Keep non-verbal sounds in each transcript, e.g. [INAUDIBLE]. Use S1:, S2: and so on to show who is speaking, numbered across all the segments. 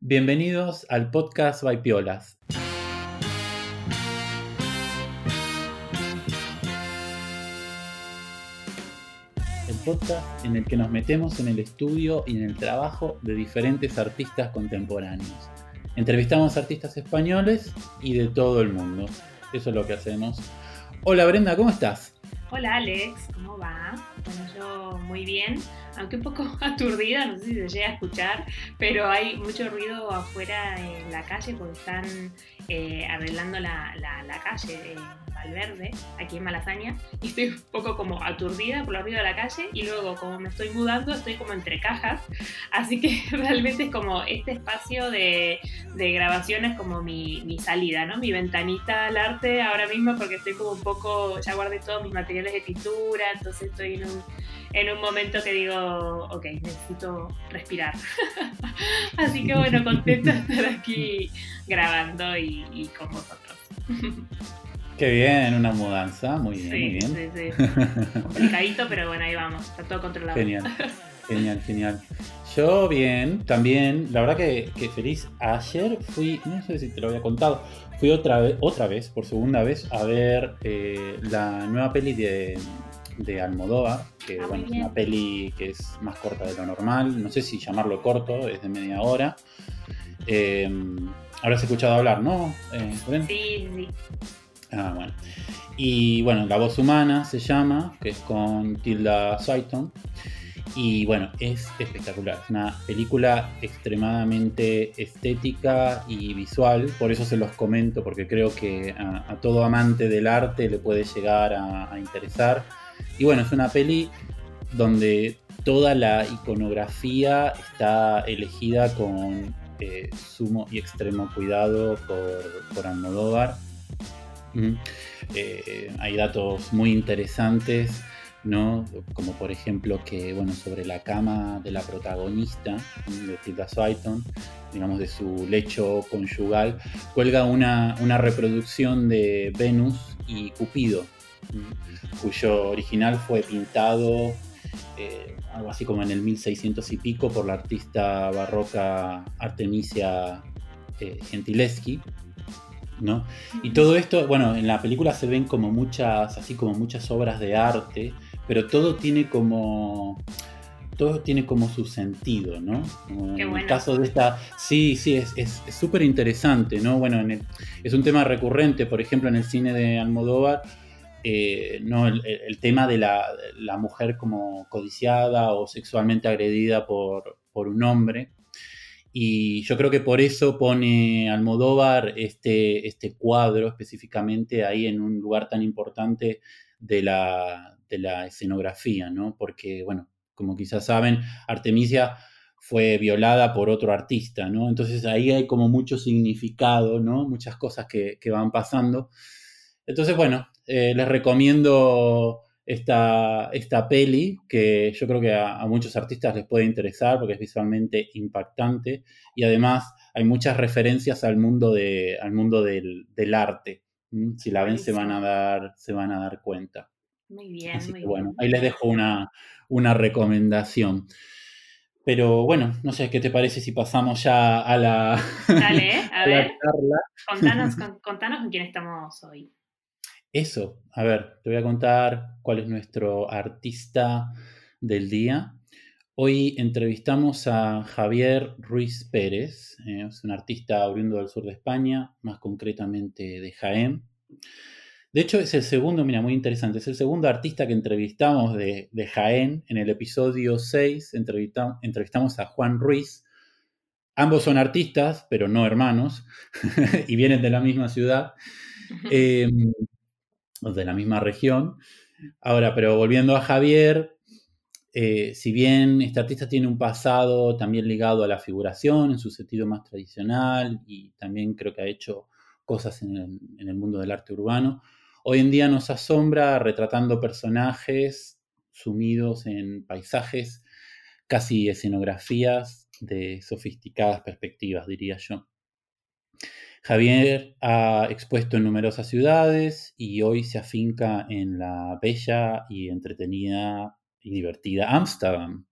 S1: Bienvenidos al podcast Baipiolas. El podcast en el que nos metemos en el estudio y en el trabajo de diferentes artistas contemporáneos. Entrevistamos artistas españoles y de todo el mundo. Eso es lo que hacemos. Hola Brenda, ¿cómo estás?
S2: Hola Alex, ¿cómo va? Bueno, yo muy bien, aunque un poco [LAUGHS] aturdida, no sé si se llega a escuchar, pero hay mucho ruido afuera en la calle porque están eh, arreglando la, calle en Valverde, aquí en Malasaña, y estoy un poco como aturdida por el ruido de la calle y luego como me estoy mudando estoy como entre cajas, así que [LAUGHS] realmente es como este espacio de, de grabación es como mi, mi salida, ¿no? Mi ventanita al arte ahora mismo porque estoy como un poco, ya guardé todos mis materiales de pintura, entonces estoy en un, en un momento que digo, ok, necesito respirar. [LAUGHS] Así que bueno, contenta de estar aquí grabando y, con vosotros.
S1: Qué bien, una mudanza, muy bien, muy bien.
S2: Sí, sí. [LAUGHS] Complicadito, pero bueno, ahí vamos, está todo controlado.
S1: Genial, genial, genial. Yo bien, también, la verdad que, que, feliz. Ayer fui, no sé si te lo había contado, fui otra vez, otra vez, por segunda vez, a ver eh, la nueva peli de, de Almodóvar, que
S2: Ah,
S1: bueno, es una peli que es más corta de lo normal, no sé si llamarlo corto, es de media hora. Eh, habrás escuchado hablar, ¿no? Eh?
S2: Sí, sí.
S1: Ah, bueno. Y bueno, La voz humana se llama, que es con Tilda Swinton. Y bueno, es espectacular. Es una película extremadamente estética y visual. Por eso se los comento, porque creo que a, a todo amante del arte le puede llegar a, a interesar. Y bueno, es una peli donde toda la iconografía está elegida con eh, sumo y extremo cuidado por, por Almodóvar. Mm. Eh, hay datos muy interesantes, ¿no? Como por ejemplo que, bueno, sobre la cama de la protagonista, de Tilda Swinton, digamos de su lecho conyugal, cuelga una, una reproducción de Venus y Cupido. Cuyo original fue pintado eh, algo así como en el 1600 y pico por la artista barroca Artemisia eh, Gentileschi. ¿no? Y todo esto, bueno, en la película se ven como muchas, así como muchas obras de arte, pero todo tiene como todo tiene como su sentido, ¿no? Como
S2: Qué
S1: en
S2: bueno.
S1: el caso de esta, sí, sí, es súper interesante, ¿no? Bueno, en el- es un tema recurrente, por ejemplo, en el cine de Almodóvar, eh, ¿no? el, el tema de la, la mujer como codiciada o sexualmente agredida por, por un hombre. Y yo creo que por eso pone Almodóvar este, este cuadro específicamente ahí en un lugar tan importante de la, de la escenografía, ¿no? Porque, bueno, como quizás saben, Artemisia fue violada por otro artista, ¿no? Entonces ahí hay como mucho significado, ¿no? Muchas cosas que, que van pasando. Entonces, bueno, eh, les recomiendo esta, esta peli que yo creo que a, a muchos artistas les puede interesar porque es visualmente impactante y además hay muchas referencias al mundo, de, al mundo del, del arte. Si la ven se van, a dar, se van a dar cuenta.
S2: Muy bien,
S1: Así
S2: muy
S1: que bueno,
S2: bien.
S1: ahí les dejo una, una recomendación. Pero bueno, no sé qué te parece si pasamos ya a la,
S2: Dale, a [LAUGHS]
S1: la
S2: ver,
S1: charla.
S2: contanos [LAUGHS] con, contanos con quién estamos hoy.
S1: Eso, a ver, te voy a contar cuál es nuestro artista del día. Hoy entrevistamos a Javier Ruiz Pérez, eh, es un artista oriundo del sur de España, más concretamente de Jaén. De hecho, es el segundo, mira, muy interesante, es el segundo artista que entrevistamos de, de Jaén. En el episodio 6 entrevista- entrevistamos a Juan Ruiz. Ambos son artistas, pero no hermanos, [LAUGHS] y vienen de la misma ciudad. [LAUGHS] Eh, o de la misma región. Ahora, pero volviendo a Javier, eh, si bien este artista tiene un pasado también ligado a la figuración en su sentido más tradicional y también creo que ha hecho cosas en el, en el mundo del arte urbano, hoy en día nos asombra retratando personajes sumidos en paisajes, casi escenografías de sofisticadas perspectivas, diría yo. Javier ha expuesto en numerosas ciudades y hoy se afinca en la bella y entretenida y divertida Ámsterdam.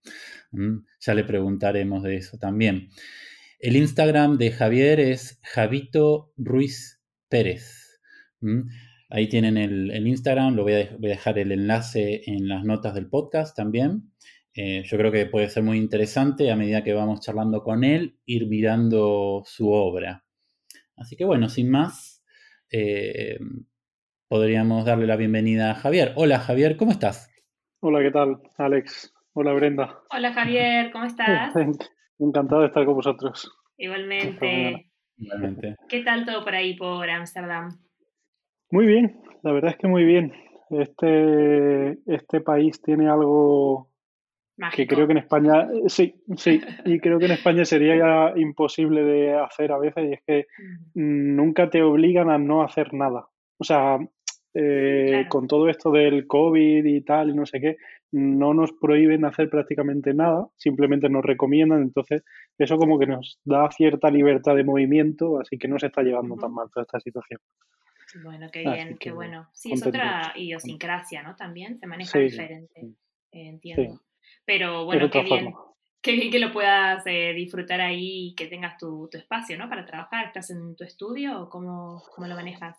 S1: Mm, Ya le preguntaremos de eso también. El Instagram de Javier es Javito Ruiz Pérez. Ahí tienen el, Instagram, lo voy a, dejar el enlace en las notas del podcast también. Eh, yo creo que puede ser muy interesante a medida que vamos charlando con él, ir mirando su obra. Así que bueno, sin más, eh, podríamos darle la bienvenida a Javier. Hola Javier, ¿cómo estás?
S3: Hola, ¿qué tal, Alex? Hola, Brenda.
S2: Hola Javier, ¿cómo estás?
S3: Encantado de estar con vosotros.
S2: Igualmente. Igualmente. ¿Qué tal todo por ahí, por Ámsterdam?
S3: Muy bien, la verdad es que muy bien. Este, este país tiene algo que creo que en España, sí, sí, y creo que en España sería ya imposible de hacer a veces, y es que nunca te obligan a no hacer nada. O sea, eh, con todo esto del COVID y tal, y no sé qué, no nos prohíben hacer prácticamente nada, simplemente nos recomiendan, entonces eso como que nos da cierta libertad de movimiento, así que no se está llevando tan mal toda esta situación.
S2: Bueno, qué bien, qué bueno. Sí, es otra idiosincrasia, ¿no? También se maneja diferente, eh, entiendo. Pero bueno, qué bien. Qué bien que lo puedas eh, disfrutar ahí y que tengas tu, espacio, ¿no? Para trabajar. ¿Estás en tu estudio o cómo, cómo lo manejas?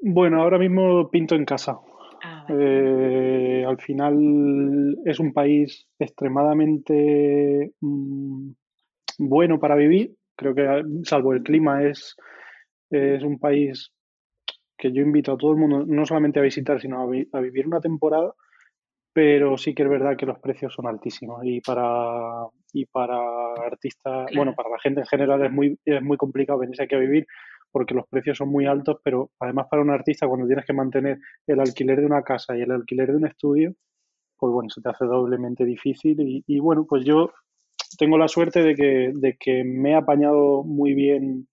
S3: Bueno, ahora mismo pinto en casa. Ah, eh, al final es un país extremadamente mm, bueno para vivir. Creo que, salvo el clima, es, es un país que yo invito a todo el mundo no solamente a visitar, sino a, vivir una temporada, pero sí que es verdad que los precios son altísimos y para, y para artistas, bueno, para la gente en general es muy, es muy complicado venirse aquí a vivir porque los precios son muy altos, pero además para un artista cuando tienes que mantener el alquiler de una casa y el alquiler de un estudio, pues bueno, se te hace doblemente difícil y, y bueno, pues yo tengo la suerte de que, de que me he apañado muy bien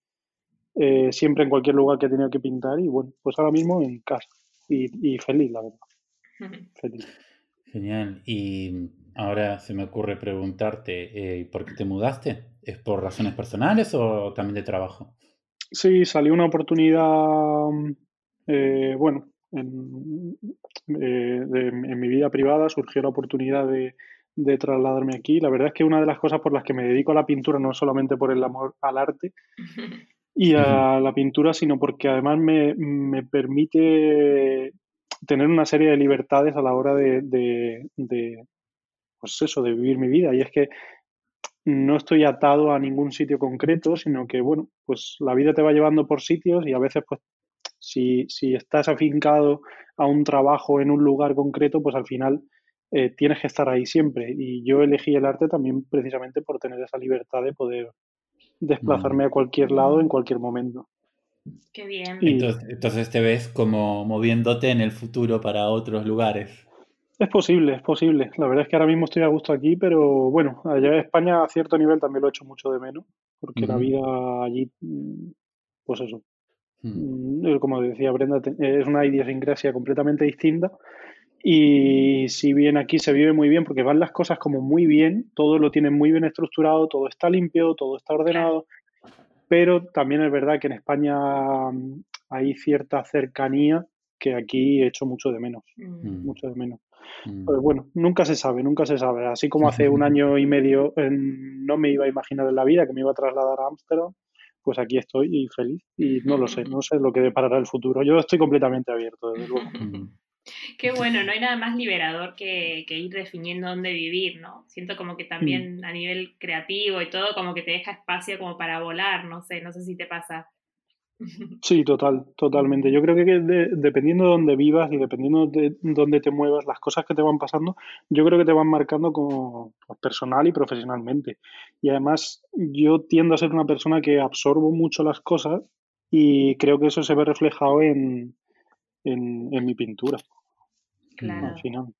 S3: eh, siempre en cualquier lugar que he tenido que pintar y bueno, pues ahora mismo en casa y, feliz, la verdad. Feliz.
S1: Genial. Y ahora se me ocurre preguntarte, eh, ¿por qué te mudaste? ¿Es por razones personales o también de trabajo?
S3: Sí, salió una oportunidad, eh, bueno, en, en, mi vida privada surgió la oportunidad de, de trasladarme aquí. La verdad es que una de las cosas por las que me dedico a la pintura, no solamente por el amor al arte, [LAUGHS] y a la pintura, sino porque además me, me, permite tener una serie de libertades a la hora de, de, pues eso, de vivir mi vida. Y es que no estoy atado a ningún sitio concreto, sino que, bueno, pues la vida te va llevando por sitios y a veces, pues, si, si estás afincado a un trabajo en un lugar concreto, pues al final eh, tienes que estar ahí siempre. Y yo elegí el arte también precisamente por tener esa libertad de poder desplazarme a cualquier lado en cualquier momento.
S2: Qué bien.
S1: entonces, te ves como moviéndote en el futuro para otros lugares.
S3: Es posible, es posible. La verdad es que ahora mismo estoy a gusto aquí, pero bueno, allá en España a cierto nivel también lo he hecho mucho de menos, porque la vida allí, mm, pues eso, mm, como decía Brenda, es una idiosincrasia completamente distinta y si bien aquí se vive muy bien, porque van las cosas como muy bien, todo lo tienen muy bien estructurado, todo está limpio, todo está ordenado, pero también es verdad que en España mm, hay cierta cercanía que aquí he hecho mucho de menos, mm. mucho de menos. Mm. Pues bueno, nunca se sabe, nunca se sabe. Así como hace un [LAUGHS] año y medio no me iba a imaginar en la vida que me iba a trasladar a Ámsterdam, pues aquí estoy y feliz. Y no lo sé, no sé lo que deparará el futuro. Yo estoy completamente abierto, desde luego.
S2: Qué bueno, no hay nada más liberador que, ir definiendo dónde vivir, ¿no? Siento como que también mm. a nivel creativo y todo, como que te deja espacio como para volar, no sé, no sé si te pasa. [LAUGHS]
S3: Sí, total, totalmente. Yo creo que dependiendo de dónde vivas y dependiendo de dónde te muevas, las cosas que te van pasando, yo creo que te van marcando como personal y profesionalmente. Y además, yo tiendo a ser una persona que absorbo mucho las cosas y creo que eso se ve reflejado en, en, mi pintura.
S2: Claro. Al final.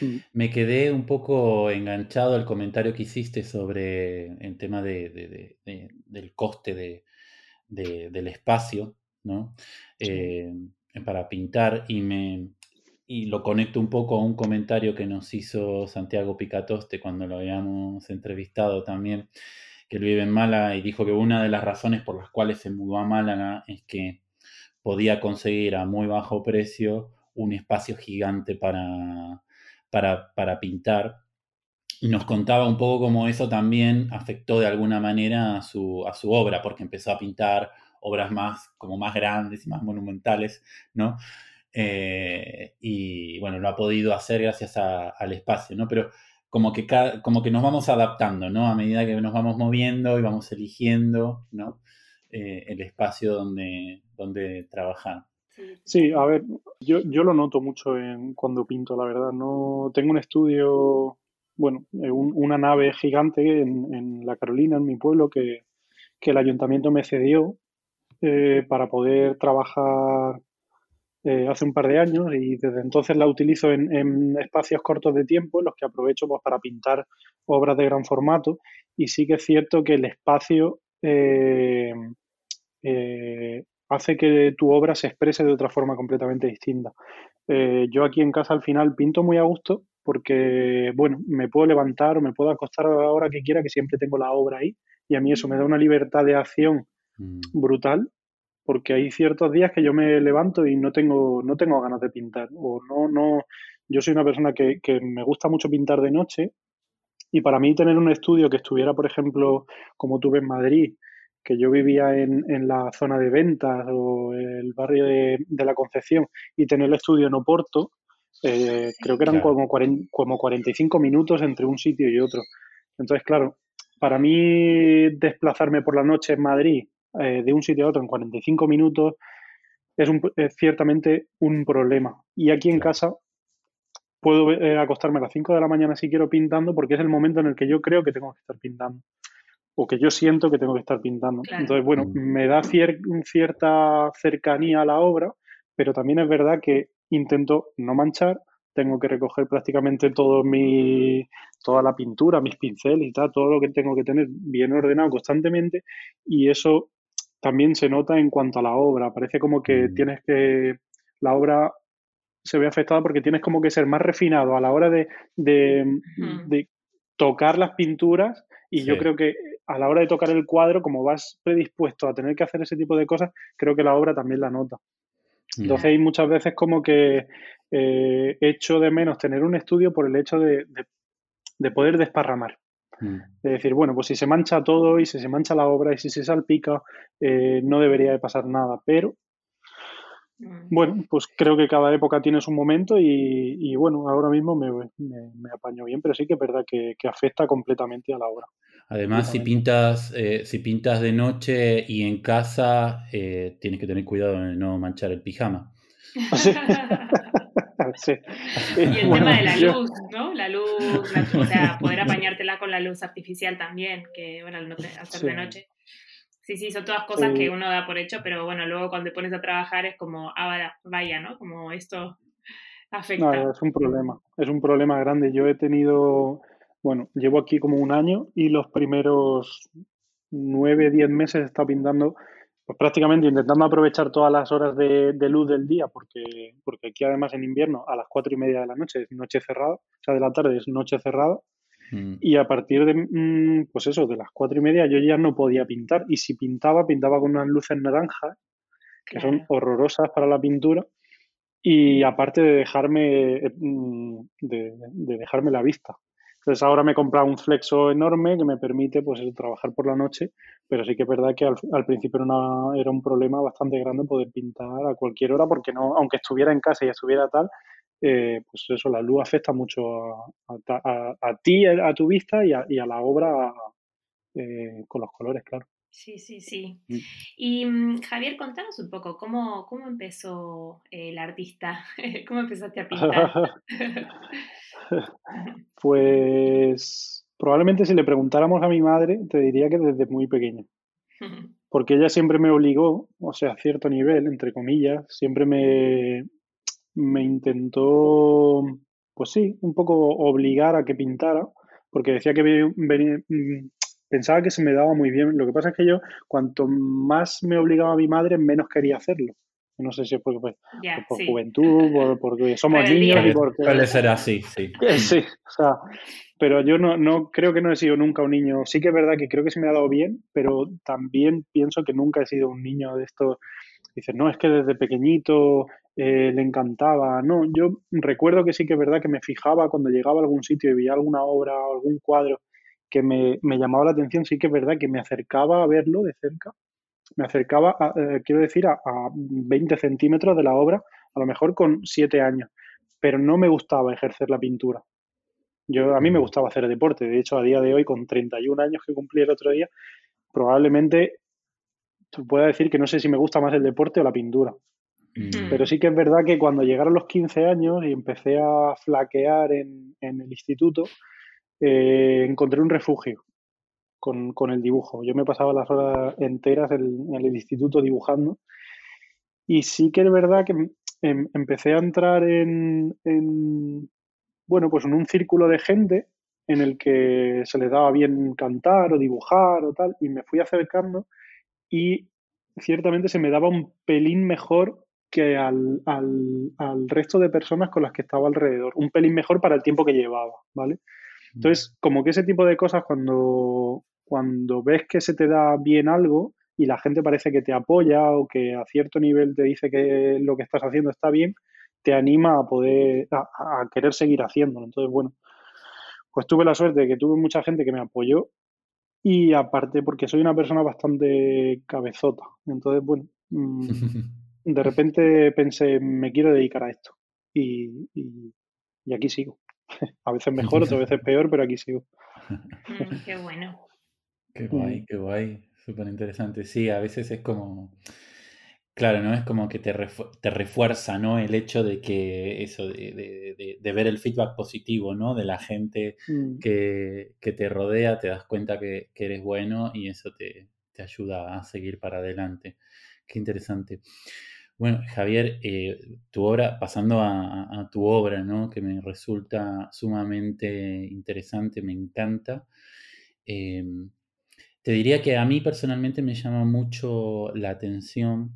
S1: Mm. Me quedé un poco enganchado al comentario que hiciste sobre el tema de, del coste del espacio, ¿no? Eh, para pintar y me y lo conecto un poco a un comentario que nos hizo Santiago Picatoste cuando lo habíamos entrevistado también, que él vive en Málaga y dijo que una de las razones por las cuales se mudó a Málaga es que podía conseguir a muy bajo precio un espacio gigante para, para, pintar. nos contaba un poco cómo eso también afectó de alguna manera a su, a su obra, porque empezó a pintar obras más, como más grandes y más monumentales, ¿no? Eh, y bueno, lo ha podido hacer gracias al espacio, ¿no? Pero como que, como que nos vamos adaptando, ¿no? A medida que nos vamos moviendo y vamos eligiendo, ¿no? Eh, el espacio donde, donde trabajar.
S3: Sí, a ver, yo, yo lo noto mucho en, cuando pinto, la verdad. No tengo un estudio, bueno, eh, una nave gigante en, en, la Carolina, en mi pueblo, que, que el ayuntamiento me cedió eh, para poder trabajar eh, hace un par de años y desde entonces la utilizo en, espacios cortos de tiempo en los que aprovecho pues, para pintar obras de gran formato y sí que es cierto que el espacio eh, eh, hace que tu obra se exprese de otra forma completamente distinta. yo aquí en casa al final pinto muy a gusto porque, bueno, me puedo levantar o me puedo acostar a la hora que quiera, que siempre tengo la obra ahí y a mí eso me da una libertad de acción mm. brutal porque hay ciertos días que yo me levanto y no tengo, no tengo ganas de pintar. O no, no, yo soy una persona que, me gusta mucho pintar de noche y para mí tener un estudio que estuviera, por ejemplo, como tuve en Madrid, que yo vivía en, la zona de ventas o el barrio de, la Concepción y tener el estudio en Oporto, eh, creo que eran como, como 45 minutos entre un sitio y otro. Entonces, claro, para mí desplazarme por la noche en Madrid eh, de un sitio a otro en 45 minutos es, un, ciertamente un problema. Y aquí en casa puedo eh, acostarme a las 5 de la mañana si quiero pintando porque es el momento en el que yo creo que tengo que estar pintando o que yo siento que tengo que estar pintando. Entonces, bueno, mm. me da cierta cercanía a la obra, pero también es verdad que intento no manchar, tengo que recoger prácticamente todo mi, toda la pintura, mis pinceles y tal, todo lo que tengo que tener bien ordenado constantemente y eso también se nota en cuanto a la obra. Parece como que mm. tienes que. La obra se ve afectada porque tienes como que ser más refinado a la hora de, de, tocar las pinturas. Y yo creo que a la hora de tocar el cuadro, como vas predispuesto a tener que hacer ese tipo de cosas, creo que la obra también la nota. Entonces hay muchas veces como que eh, echo de menos tener un estudio por el hecho de, de poder desparramar. Mm. Es decir, bueno, pues si se mancha todo y si se mancha la obra y si se salpica, eh, no debería de pasar nada. Pero, mm. bueno, pues creo que cada época tiene su momento y, bueno, ahora mismo me, me, apaño bien, pero sí que es verdad que, afecta completamente a la obra.
S1: Además, si pintas, eh, si pintas de noche y en casa, eh, tienes que tener cuidado de no manchar el pijama. [LAUGHS]
S2: Y el tema de la luz, ¿no? La luz, o sea, [LAUGHS] poder apañártela con la luz artificial también, que bueno, al hacer de noche. Sí, sí, son todas cosas que uno da por hecho, pero bueno, luego cuando te pones a trabajar es como, ah, vaya, ¿no? Como esto afecta.
S3: No, es un problema, es un problema grande. Yo he tenido, bueno, llevo aquí como un año y los primeros nueve, diez meses he estado pintando pues prácticamente intentando aprovechar todas las horas de, luz del día, porque, porque aquí además en invierno a las cuatro y media de la noche es noche cerrada, o sea, de la tarde es noche cerrada, mm. y a partir de, mm, pues eso, de las cuatro y media yo ya no podía pintar, y si pintaba, pintaba con unas luces naranjas, que son horrorosas para la pintura, y aparte de dejarme, eh, mm, de dejarme la vista. Entonces ahora me he comprado un flexo enorme que me permite pues trabajar por la noche, pero sí que es verdad que al, principio era, un problema bastante grande poder pintar a cualquier hora porque no, aunque estuviera en casa y estuviera tal, eh, pues eso, la luz afecta mucho a, ti, a tu vista y a, la obra eh, con los colores, claro.
S2: Sí, sí, sí. Mm. Y mm, Javier, contanos un poco, ¿cómo, cómo empezó el artista? [LAUGHS] ¿Cómo empezaste a pintar? [LAUGHS]
S3: Pues probablemente si le preguntáramos a mi madre, te diría que desde muy pequeño. [LAUGHS] Porque ella siempre me obligó, o sea, a cierto nivel, entre comillas, siempre me, me intentó, pues sí, un poco obligar a que pintara, porque decía que venía, mm, pensaba que se me daba muy bien. Lo que pasa es que yo, cuanto más me obligaba a mi madre, menos quería hacerlo. No sé si es porque, pues, por juventud, porque [LAUGHS] somos niños y porque...
S1: Puede ser así, [LAUGHS] sí.
S3: Sí, o sea, pero yo no, no creo que no he sido nunca un niño. Sí que es verdad que creo que se me ha dado bien, pero también pienso que nunca he sido un niño de estos. Dices, no, es que desde pequeñito eh, le encantaba. No, yo recuerdo que sí que es verdad que me fijaba cuando llegaba a algún sitio y veía alguna obra o algún cuadro que me, llamaba la atención, sí que es verdad que me acercaba a verlo de cerca. Me acercaba, eh, quiero decir, a, a 20 centímetros de la obra, a lo mejor con 7 años, pero no me gustaba ejercer la pintura. Yo, a mí me gustaba hacer deporte. De hecho, a día de hoy, con 31 años que cumplí el otro día, probablemente pueda decir que no sé si me gusta más el deporte o la pintura. Mm. Pero sí que es verdad que cuando llegaron los 15 años y empecé a flaquear en, el instituto, eh, encontré un refugio con, el dibujo. Yo me pasaba las horas enteras en, el instituto dibujando. Y sí que es verdad que em, empecé a entrar en, bueno, pues en un círculo de gente en el que se les daba bien cantar o dibujar o tal, y me fui acercando y ciertamente se me daba un pelín mejor que al, resto de personas con las que estaba alrededor, un pelín mejor para el tiempo que llevaba, ¿vale? Entonces, como que ese tipo de cosas, cuando, cuando ves que se te da bien algo y la gente parece que te apoya o que a cierto nivel te dice que lo que estás haciendo está bien, te anima a poder, a, querer seguir haciéndolo. Entonces, bueno, pues tuve la suerte de que tuve mucha gente que me apoyó y aparte porque soy una persona bastante cabezota. Entonces, bueno, mm, [LAUGHS] de repente pensé, me quiero dedicar a esto. Y, y, aquí sigo. [LAUGHS] A veces mejor, otras veces peor, pero aquí sigo.
S2: Mm, qué bueno.
S1: Qué guay, qué guay. Súper interesante. Sí, a veces es como Claro, ¿no? Es como que te, te refuerza, ¿no? El hecho de que eso, de, ver el feedback positivo, ¿no? De la gente mm. que, te rodea, te das cuenta que, eres bueno y eso te, ayuda a seguir para adelante. Qué interesante. Bueno, Javier, eh, tu obra, pasando a, tu obra, ¿no? Que me resulta sumamente interesante, me encanta. Em, te diría que a mí personalmente me llama mucho la atención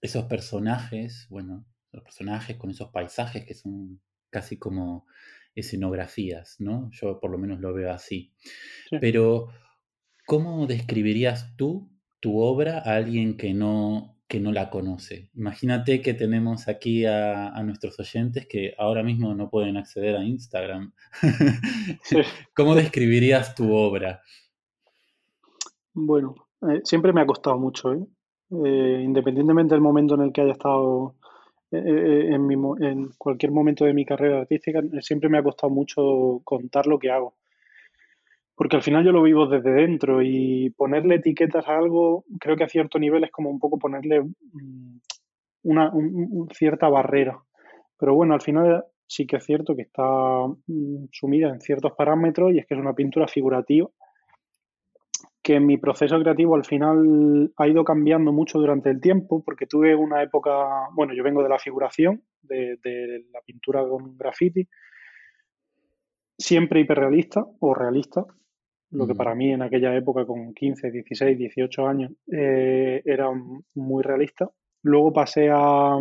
S1: esos personajes, bueno, los personajes con esos paisajes que son casi como escenografías, ¿no? Yo por lo menos lo veo así. Pero, ¿cómo describirías tú tu obra a alguien que no, que no la conoce? Imagínate que tenemos aquí a, nuestros oyentes que ahora mismo no pueden acceder a Instagram. [LAUGHS] ¿Cómo describirías tu obra?
S3: Bueno, eh, siempre me ha costado mucho, ¿eh? Eh, independientemente del momento en el que haya estado eh, en, en, cualquier momento de mi carrera artística, siempre me ha costado mucho contar lo que hago. Porque al final yo lo vivo desde dentro y ponerle etiquetas a algo, creo que a cierto nivel es como un poco ponerle mm, una cierta barrera. Pero bueno, al final sí que es cierto que está mm, sumida en ciertos parámetros y es que es una pintura figurativa que mi proceso creativo al final ha ido cambiando mucho durante el tiempo, porque tuve una época, bueno, yo vengo de la figuración, de, la pintura con graffiti, siempre hiperrealista o realista, lo que para mí en aquella época con 15, 16, 18 años eh, era muy realista. Luego pasé a...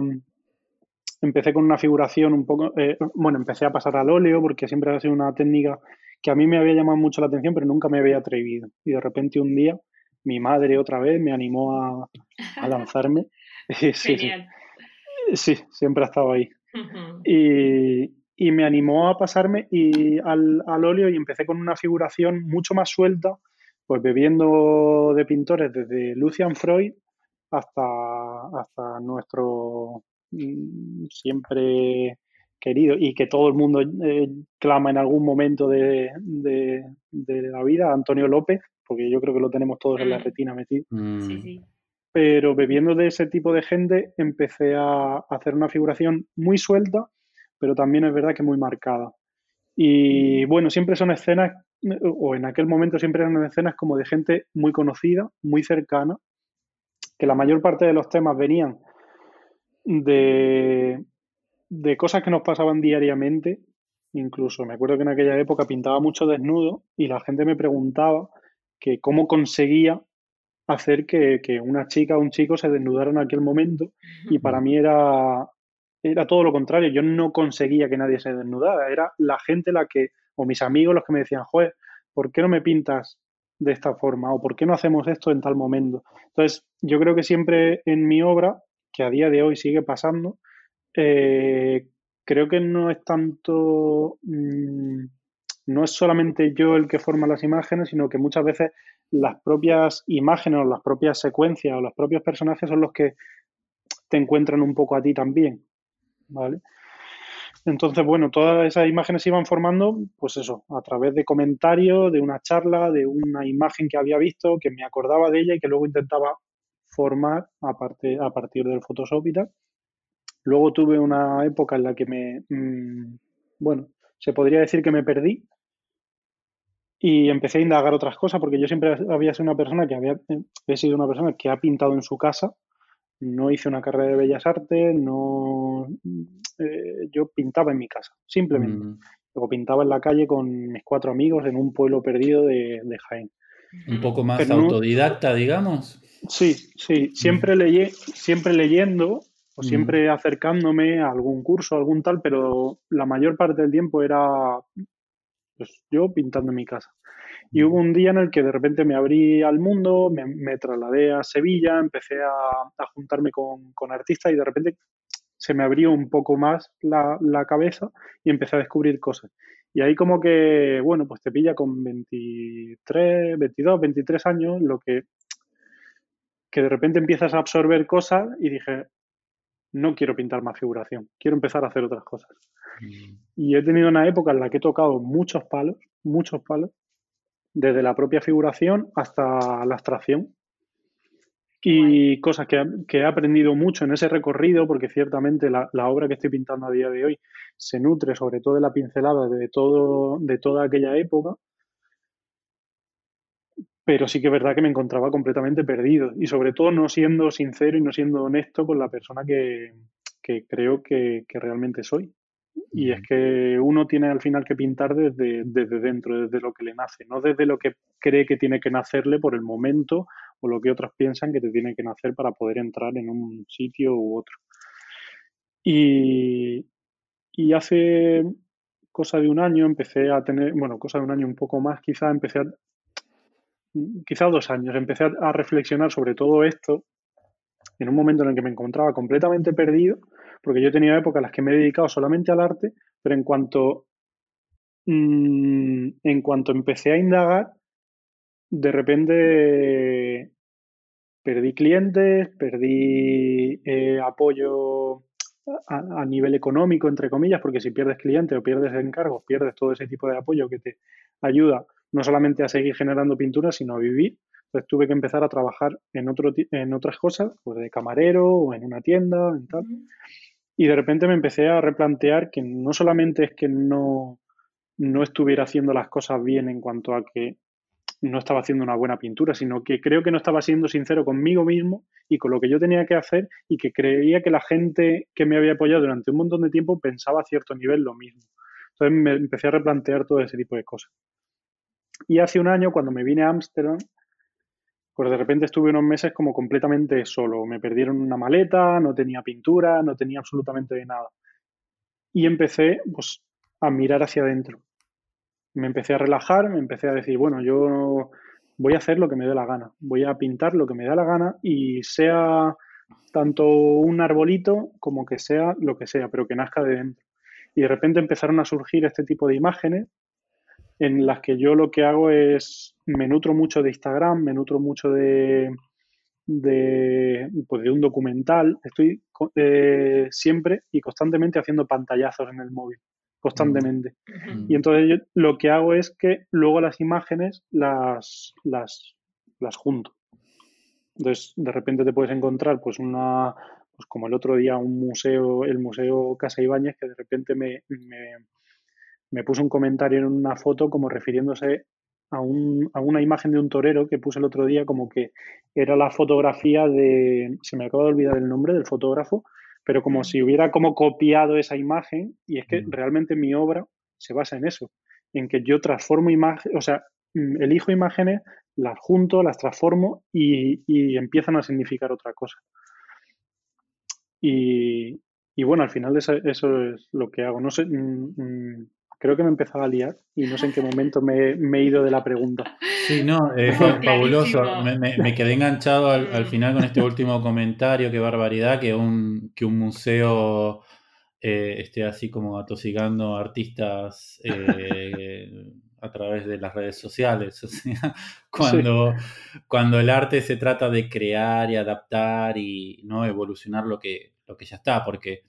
S3: Empecé con una figuración un poco, eh, bueno, empecé a pasar al óleo porque siempre ha sido una técnica que a mí me había llamado mucho la atención, pero nunca me había atrevido. Y de repente un día mi madre otra vez me animó a, lanzarme. [LAUGHS] sí, sí, sí, siempre ha estado ahí. y, me animó a pasarme y al, óleo y empecé con una figuración mucho más suelta, pues bebiendo de pintores desde Lucian Freud hasta, hasta nuestro mm, siempre querido y que todo el mundo eh, clama en algún momento de, la vida, Antonio López, porque yo creo que lo tenemos todos en la mm. retina metido. Mm. Pero bebiendo de ese tipo de gente, empecé a hacer una figuración muy suelta, pero también es verdad que muy marcada. Y mm. bueno, siempre son escenas, o en aquel momento siempre eran escenas como de gente muy conocida, muy cercana, que la mayor parte de los temas venían de, de cosas que nos pasaban diariamente. Incluso me acuerdo que en aquella época pintaba mucho desnudo y la gente me preguntaba que cómo conseguía hacer que, una chica o un chico se desnudara en aquel momento. Y para mí era, era todo lo contrario. Yo no conseguía que nadie se desnudara. Era la gente la que o mis amigos los que me decían, joder, ¿por qué no me pintas de esta forma? ¿O por qué no hacemos esto en tal momento? Entonces, yo creo que siempre en mi obra, que a día de hoy sigue pasando, eh, creo que no es tanto, mm, no es solamente yo el que forma las imágenes, sino que muchas veces las propias imágenes o las propias secuencias o los propios personajes son los que te encuentran un poco a ti también, ¿vale? Entonces, bueno, todas esas imágenes se iban formando, pues eso, a través de comentarios, de una charla, de una imagen que había visto, que me acordaba de ella y que luego intentaba formar a, a partir del Photoshop y tal. Luego tuve una época en la que me, mm, bueno, se podría decir que me perdí y empecé a indagar otras cosas porque yo siempre había sido una persona que había, he sido una persona que ha pintado en su casa, no hice una carrera de bellas artes, no, eh, yo pintaba en mi casa, simplemente. Mm. Luego pintaba en la calle con mis cuatro amigos en un pueblo perdido de, Jaén.
S1: Un poco más autodidacta, digamos.
S3: Sí, sí, siempre, leí, siempre leyendo o mm. siempre acercándome a algún curso, algún tal, pero la mayor parte del tiempo era pues, yo pintando en mi casa. Y hubo un día en el que de repente me abrí al mundo, me, trasladé a Sevilla, empecé a, juntarme con, artistas y de repente se me abrió un poco más la, cabeza y empecé a descubrir cosas. Y ahí como que, bueno, pues te pilla con 23, 22, 23 años, lo que, que de repente empiezas a absorber cosas y dije, no quiero pintar más figuración, quiero empezar a hacer otras cosas. Mm. Y he tenido una época en la que he tocado muchos palos, muchos palos, desde la propia figuración hasta la abstracción. Y cosas que, he aprendido mucho en ese recorrido, porque ciertamente la, obra que estoy pintando a día de hoy se nutre sobre todo de la pincelada de, todo, de toda aquella época. Pero sí que es verdad que me encontraba completamente perdido y sobre todo no siendo sincero y no siendo honesto con la persona que, creo que realmente soy. Y es que uno tiene al final que pintar desde, desde dentro, desde lo que le nace, no desde lo que cree que tiene que nacerle por el momento o lo que otros piensan que te tiene que nacer para poder entrar en un sitio u otro. Y, y hace cosa de un año empecé a tener, bueno, cosa de un año un poco más, quizá empecé a, quizá dos años, empecé a reflexionar sobre todo esto en un momento en el que me encontraba completamente perdido porque yo he tenido épocas en las que me he dedicado solamente al arte, pero en cuanto, mm, en cuanto empecé a indagar, de repente perdí clientes, perdí eh, apoyo a, nivel económico, entre comillas, porque si pierdes clientes o pierdes encargos, pierdes todo ese tipo de apoyo que te ayuda no solamente a seguir generando pinturas, sino a vivir. Entonces tuve que empezar a trabajar en, otro, en otras cosas, pues de camarero o en una tienda, en tal. Y de repente me empecé a replantear que no solamente es que no, no estuviera haciendo las cosas bien en cuanto a que no estaba haciendo una buena pintura, sino que creo que no estaba siendo sincero conmigo mismo y con lo que yo tenía que hacer y que creía que la gente que me había apoyado durante un montón de tiempo pensaba a cierto nivel lo mismo. Entonces me empecé a replantear todo ese tipo de cosas. Y hace un año, cuando me vine a Ámsterdam, pues de repente estuve unos meses como completamente solo. Me perdieron una maleta, no tenía pintura, no tenía absolutamente nada. Y empecé pues a mirar hacia adentro. Me empecé a relajar, me empecé a decir, bueno, yo voy a hacer lo que me dé la gana, voy a pintar lo que me dé la gana y sea tanto un arbolito como que sea lo que sea, pero que nazca de dentro. Y de repente empezaron a surgir este tipo de imágenes en las que yo lo que hago es, me nutro mucho de Instagram, me nutro mucho de, de, pues de un documental, estoy eh, siempre y constantemente haciendo pantallazos en el móvil, constantemente. Mm. Y entonces yo lo que hago es que luego las imágenes las, las, las junto. Entonces, de repente te puedes encontrar, pues, una, pues como el otro día, un museo, el Museo Casa Ibáñez, que de repente me, me puso un comentario en una foto como refiriéndose a, una imagen de un torero que puse el otro día como que era la fotografía de, se me acaba de olvidar el nombre del fotógrafo, pero como si hubiera como copiado esa imagen y es que realmente mi obra se basa en eso, en que yo transformo imágenes, o sea, mm, elijo imágenes, las junto, las transformo y, empiezan a significar otra cosa. Y, bueno, al final eso, es lo que hago. No sé, mm, mm, creo que me empezaba a liar y no sé en qué momento me, he ido de la pregunta.
S1: Sí, no, es fabuloso. Me, quedé enganchado al, mm. final con este último comentario, qué barbaridad, que un, que un museo eh, esté así como atosigando artistas eh, a través de las redes sociales. [LAUGHS] O sea, cuando, cuando el arte se trata de crear y adaptar y no evolucionar lo que, lo que ya está, porque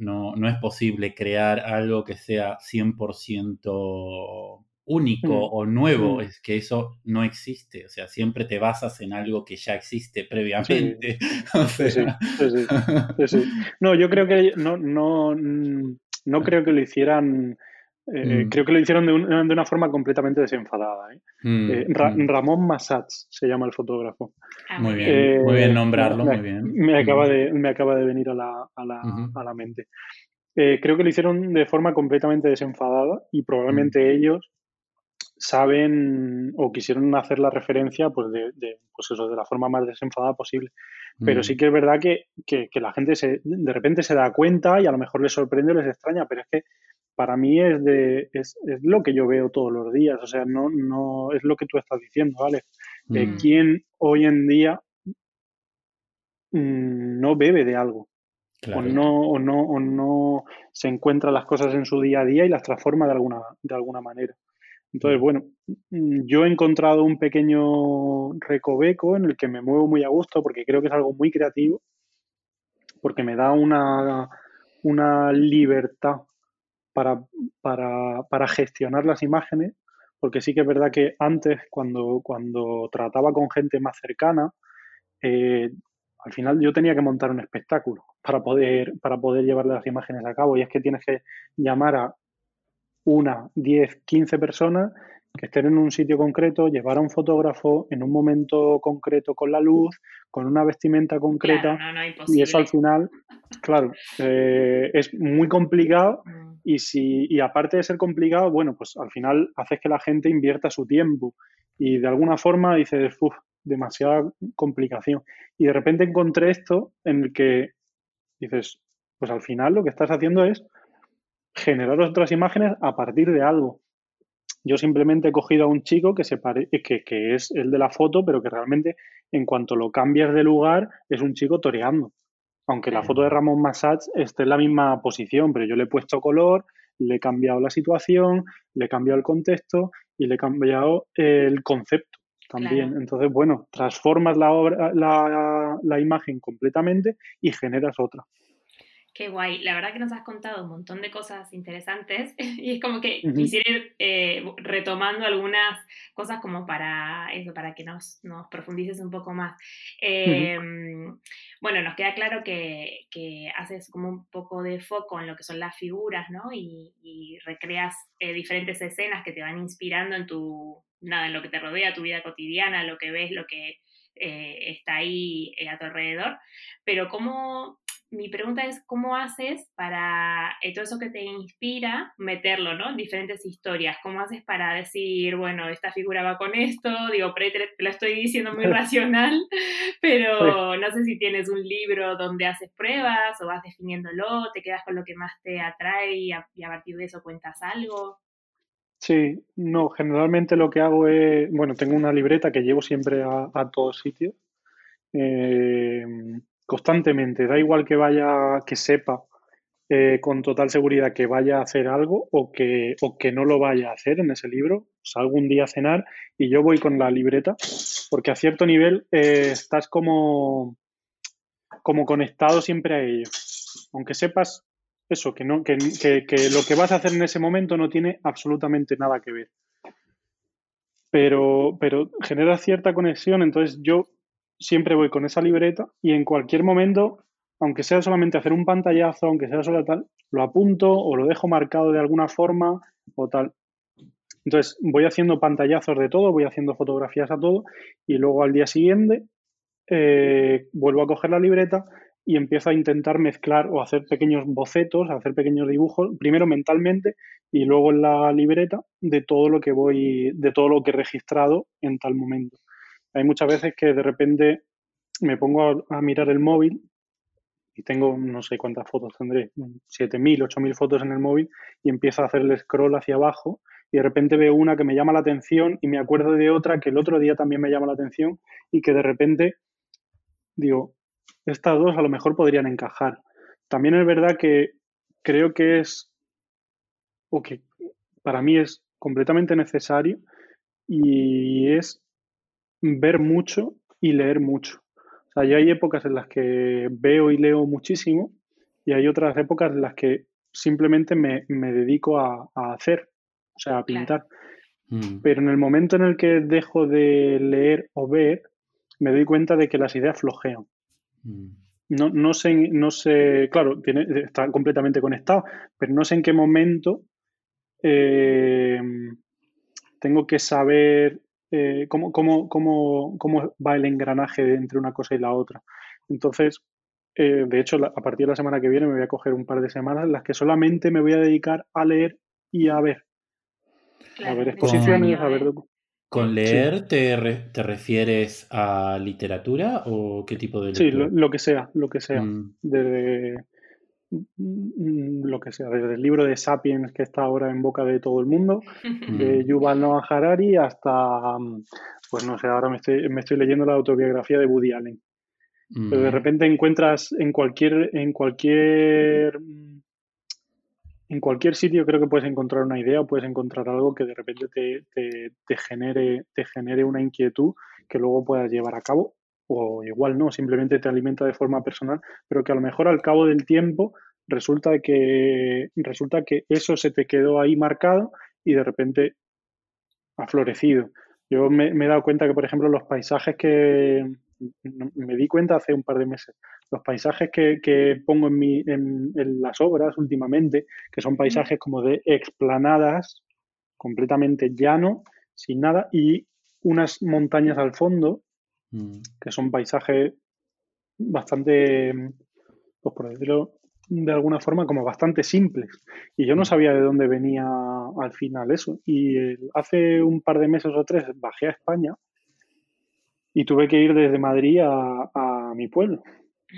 S1: no, no es posible crear algo que sea 100% único mm. o nuevo, mm. es que eso no existe, o sea, siempre te basas en algo que ya existe previamente. [LAUGHS]
S3: No, yo creo que no, no, no creo que lo hicieran eh, mm. Creo que lo hicieron de, una forma completamente desenfadada. ¿eh? Mm, eh, mm. Ramón Massats se llama el fotógrafo.
S1: Ah, muy bien, muy bien nombrarlo, me, muy bien.
S3: Me acaba, de, me acaba de venir a la, a la, a la mente. creo que lo hicieron de forma completamente desenfadada y probablemente ellos saben o quisieron hacer la referencia pues de, pues eso, de la forma más desenfadada posible. Pero sí que es verdad que, que, que, la gente se, de repente se da cuenta y a lo mejor les sorprende o les extraña, pero es que para mí es, de, es, es, lo que yo veo todos los días, o sea, no, no es lo que tú estás diciendo, ¿vale? Mm. ¿Quién hoy en día mm, no bebe de algo? O, no, o, no, o no se encuentra las cosas en su día a día y las transforma de alguna, de alguna manera. Entonces, mm. bueno, yo he encontrado un pequeño recoveco en el que me muevo muy a gusto porque creo que es algo muy creativo, porque me da una, una libertad para, para, para, gestionar las imágenes, porque sí que es verdad que antes, cuando, cuando trataba con gente más cercana, eh, al final yo tenía que montar un espectáculo para poder, para poder llevar las imágenes a cabo. Y es que tienes que llamar a una, diez, quince personas que estén en un sitio concreto, llevar a un fotógrafo en un momento concreto con la luz, con una vestimenta concreta. y eso al final, claro, eh, es muy complicado mm. Y, si, y aparte de ser complicado, bueno, pues al final haces que la gente invierta su tiempo y de alguna forma dices, uff, demasiada complicación. Y de repente encontré esto en el que dices, pues al final lo que estás haciendo es generar otras imágenes a partir de algo. Yo simplemente he cogido a un chico que, se pare, que, que es el de la foto, pero que realmente en cuanto lo cambias de lugar es un chico toreando. Aunque la foto de Ramón Massats esté en la misma posición, pero yo le he puesto color, le he cambiado la situación, le he cambiado el contexto y le he cambiado el concepto también. Entonces, bueno, transformas la, obra, la, la imagen completamente y generas otra.
S2: Qué guay. La verdad que nos has contado un montón de cosas interesantes [LAUGHS] y es como que quisiera ir eh, retomando algunas cosas como para eso, para que nos, nos profundices un poco más. Em, bueno, nos queda claro que, que, haces como un poco de foco en lo que son las figuras, ¿no? Y, recreas eh, diferentes escenas que te van inspirando en tu, nada, en lo que te rodea, tu vida cotidiana, lo que ves, lo que eh, está ahí a tu alrededor. Pero ¿cómo mi pregunta es, ¿cómo haces para eh, todo eso que te inspira, meterlo, ¿no? En diferentes historias. ¿Cómo haces para decir, bueno, esta figura va con esto? Digo, te, lo estoy diciendo muy [LAUGHS] racional, pero no sé si tienes un libro donde haces pruebas o vas definiéndolo, te quedas con lo que más te atrae y a, partir de eso cuentas algo.
S3: Sí, no, generalmente lo que hago es, bueno, tengo una libreta que llevo siempre a, a todos sitios. Eh, constantemente, da igual que vaya, que sepa eh, con total seguridad que vaya a hacer algo o que, o que no lo vaya a hacer en ese libro. Salgo un día a cenar y yo voy con la libreta, porque a cierto nivel eh, estás como, como conectado siempre a ello. Aunque sepas eso, que, no, que, que lo que vas a hacer en ese momento no tiene absolutamente nada que ver. Pero, pero genera cierta conexión, entonces yo siempre voy con esa libreta y en cualquier momento, aunque sea solamente hacer un pantallazo, aunque sea solo tal, lo apunto o lo dejo marcado de alguna forma o tal. Entonces voy haciendo pantallazos de todo, voy haciendo fotografías a todo y luego al día siguiente eh, vuelvo a coger la libreta y empiezo a intentar mezclar o hacer pequeños bocetos, hacer pequeños dibujos, primero mentalmente y luego en la libreta de todo lo que voy, de todo lo que he registrado en tal momento. Hay muchas veces que de repente me pongo a, mirar el móvil y tengo no sé cuántas fotos tendré, 7.000, 8.000 fotos en el móvil y empiezo a hacer el scroll hacia abajo y de repente veo una que me llama la atención y me acuerdo de otra que el otro día también me llama la atención y que de repente digo, estas dos a lo mejor podrían encajar. También es verdad que creo que es, o que para mí es completamente necesario y es ver mucho y leer mucho. O sea, yo hay épocas en las que veo y leo muchísimo y hay otras épocas en las que simplemente me, dedico a, hacer, o sea, a pintar. Mm. Pero en el momento en el que dejo de leer o ver, me doy cuenta de que las ideas flojean. Mm. No, no, sé, no sé, claro, tiene, está completamente conectado, pero no sé en qué momento eh, tengo que saber eh, cómo, cómo, cómo, cómo, va el engranaje entre una cosa y la otra. Entonces, eh, de hecho, a partir de la semana que viene me voy a coger un par de semanas en las que solamente me voy a dedicar a leer y a ver. a ver exposiciones, a ver...
S1: ¿Con leer te, te, refieres a literatura o qué tipo de
S3: lectura? Sí, lo, que sea, lo que sea. Mm. Desde mm, lo que sea, desde el libro de Sapiens que está ahora en boca de todo el mundo, [LAUGHS] de Yuval Noah Harari hasta, pues no sé, ahora me estoy, me estoy leyendo la autobiografía de Woody Allen. Pero de mm. repente encuentras en cualquier, en cualquier en cualquier sitio creo que puedes encontrar una idea o puedes encontrar algo que de repente te, genere, una inquietud que luego puedas llevar a cabo o igual no, simplemente te alimenta de forma personal, pero que a lo mejor al cabo del tiempo resulta que, resulta que eso se te quedó ahí marcado y de repente ha florecido. Yo me, me he dado cuenta que, por ejemplo, los paisajes que, me di cuenta hace un par de meses. Los paisajes que, pongo en, mi, en, las obras últimamente, que son paisajes como de explanadas, completamente llano, sin nada, y unas montañas al fondo, mm. que son paisajes bastante, pues por decirlo de alguna forma, como bastante simples. Y yo no mm. sabía de dónde venía al final eso. Y hace un par de meses o tres bajé a España y tuve que ir desde Madrid a, mi pueblo.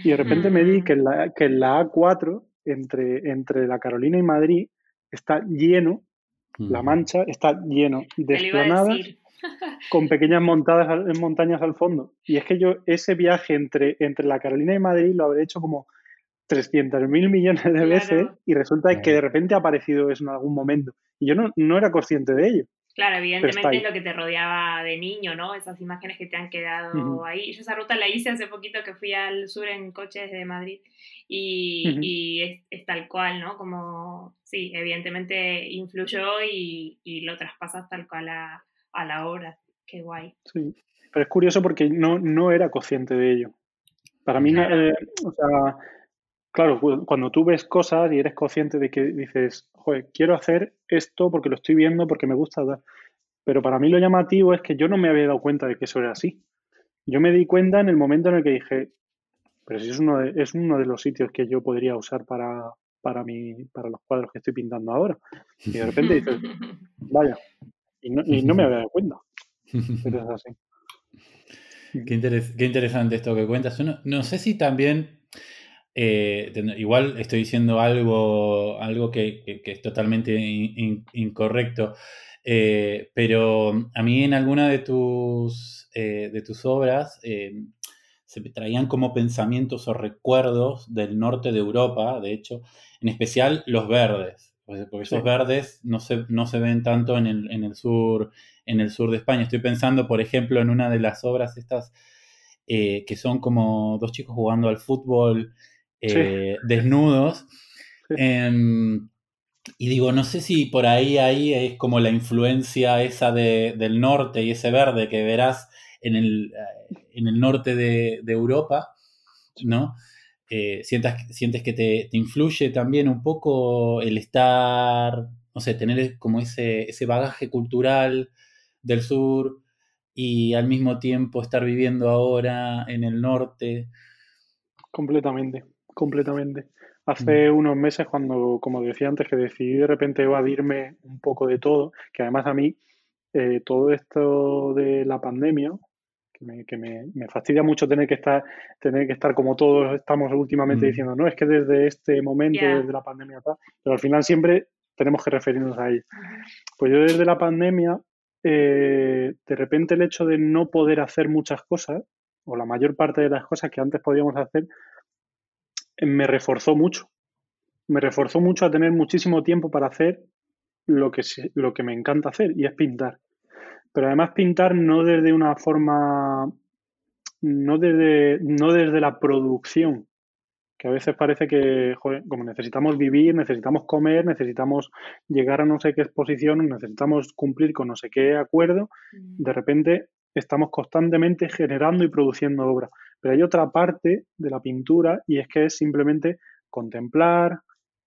S3: Y de repente me di que en la, que la A4, entre, entre la Carolina y Madrid, está lleno, la mancha está lleno de esplanadas [LAUGHS] con pequeñas montadas, montañas al fondo. Y es que yo ese viaje entre, entre la Carolina y Madrid lo habré hecho como 300 mil millones de veces y resulta que de repente ha aparecido eso en algún momento. Y yo no, no era consciente de ello.
S2: Claro, evidentemente es lo que te rodeaba de niño, ¿no? Esas imágenes que te han quedado ahí. Yo esa ruta la hice hace poquito que fui al sur en coche desde Madrid y, es, tal cual, ¿no? Como, sí, evidentemente influyó y, lo traspasas tal cual a, la obra. Qué guay.
S3: Sí, pero es curioso porque no, no era consciente de ello. Para mí, eh, o sea, Claro, cuando tú ves cosas y eres consciente de que dices, joder, quiero hacer esto porque lo estoy viendo, porque me gusta dar. Pero para mí lo llamativo es que yo no me había dado cuenta de que eso era así. Yo me di cuenta en el momento en el que dije, pero si es uno de, es uno de los sitios que yo podría usar para, para, mi, para los cuadros que estoy pintando ahora. Y de repente dices, [LAUGHS] vaya, y no, y no me había dado cuenta. [LAUGHS] Pero es así.
S1: Qué, qué interesante esto que cuentas. No sé si también eh, igual estoy diciendo algo, algo que, es totalmente incorrecto, eh, pero a mí en alguna de tus, eh, de tus obras se me traían como pensamientos o recuerdos del norte de Europa, de hecho, en especial los verdes, porque esos verdes no se, no se ven tanto en el, en el, sur, en el sur de España. Estoy pensando, por ejemplo, en una de las obras estas que son como dos chicos jugando al fútbol eh, desnudos. Em, y digo, no sé si por ahí, ahí es como la influencia esa del norte y ese verde que verás en el, eh, en el norte de, Europa, ¿no? Eh, sientes que te, influye también un poco el estar, no sé, tener como ese, ese bagaje cultural del sur y al mismo tiempo estar viviendo ahora en el norte.
S3: Completamente completamente. Hace mm. unos meses, cuando, como decía antes, que decidí de repente evadirme un poco de todo, que además a mí eh, todo esto de la pandemia, que, me, fastidia mucho tener que estar, tener que estar como todos estamos últimamente mm. diciendo, no, es que desde este momento, desde la pandemia, pero al final siempre tenemos que referirnos a ello. Pues yo desde la pandemia, eh, de repente el hecho de no poder hacer muchas cosas, o la mayor parte de las cosas que antes podíamos hacer, me reforzó mucho. Me reforzó mucho a tener muchísimo tiempo para hacer lo que, lo que me encanta hacer, y es pintar. Pero además pintar no desde una forma, no desde, no desde la producción, que a veces parece que, joder, como necesitamos vivir, necesitamos comer, necesitamos llegar a no sé qué exposición, necesitamos cumplir con no sé qué acuerdo, de repente estamos constantemente generando y produciendo obra. Pero hay otra parte de la pintura y es que es simplemente contemplar,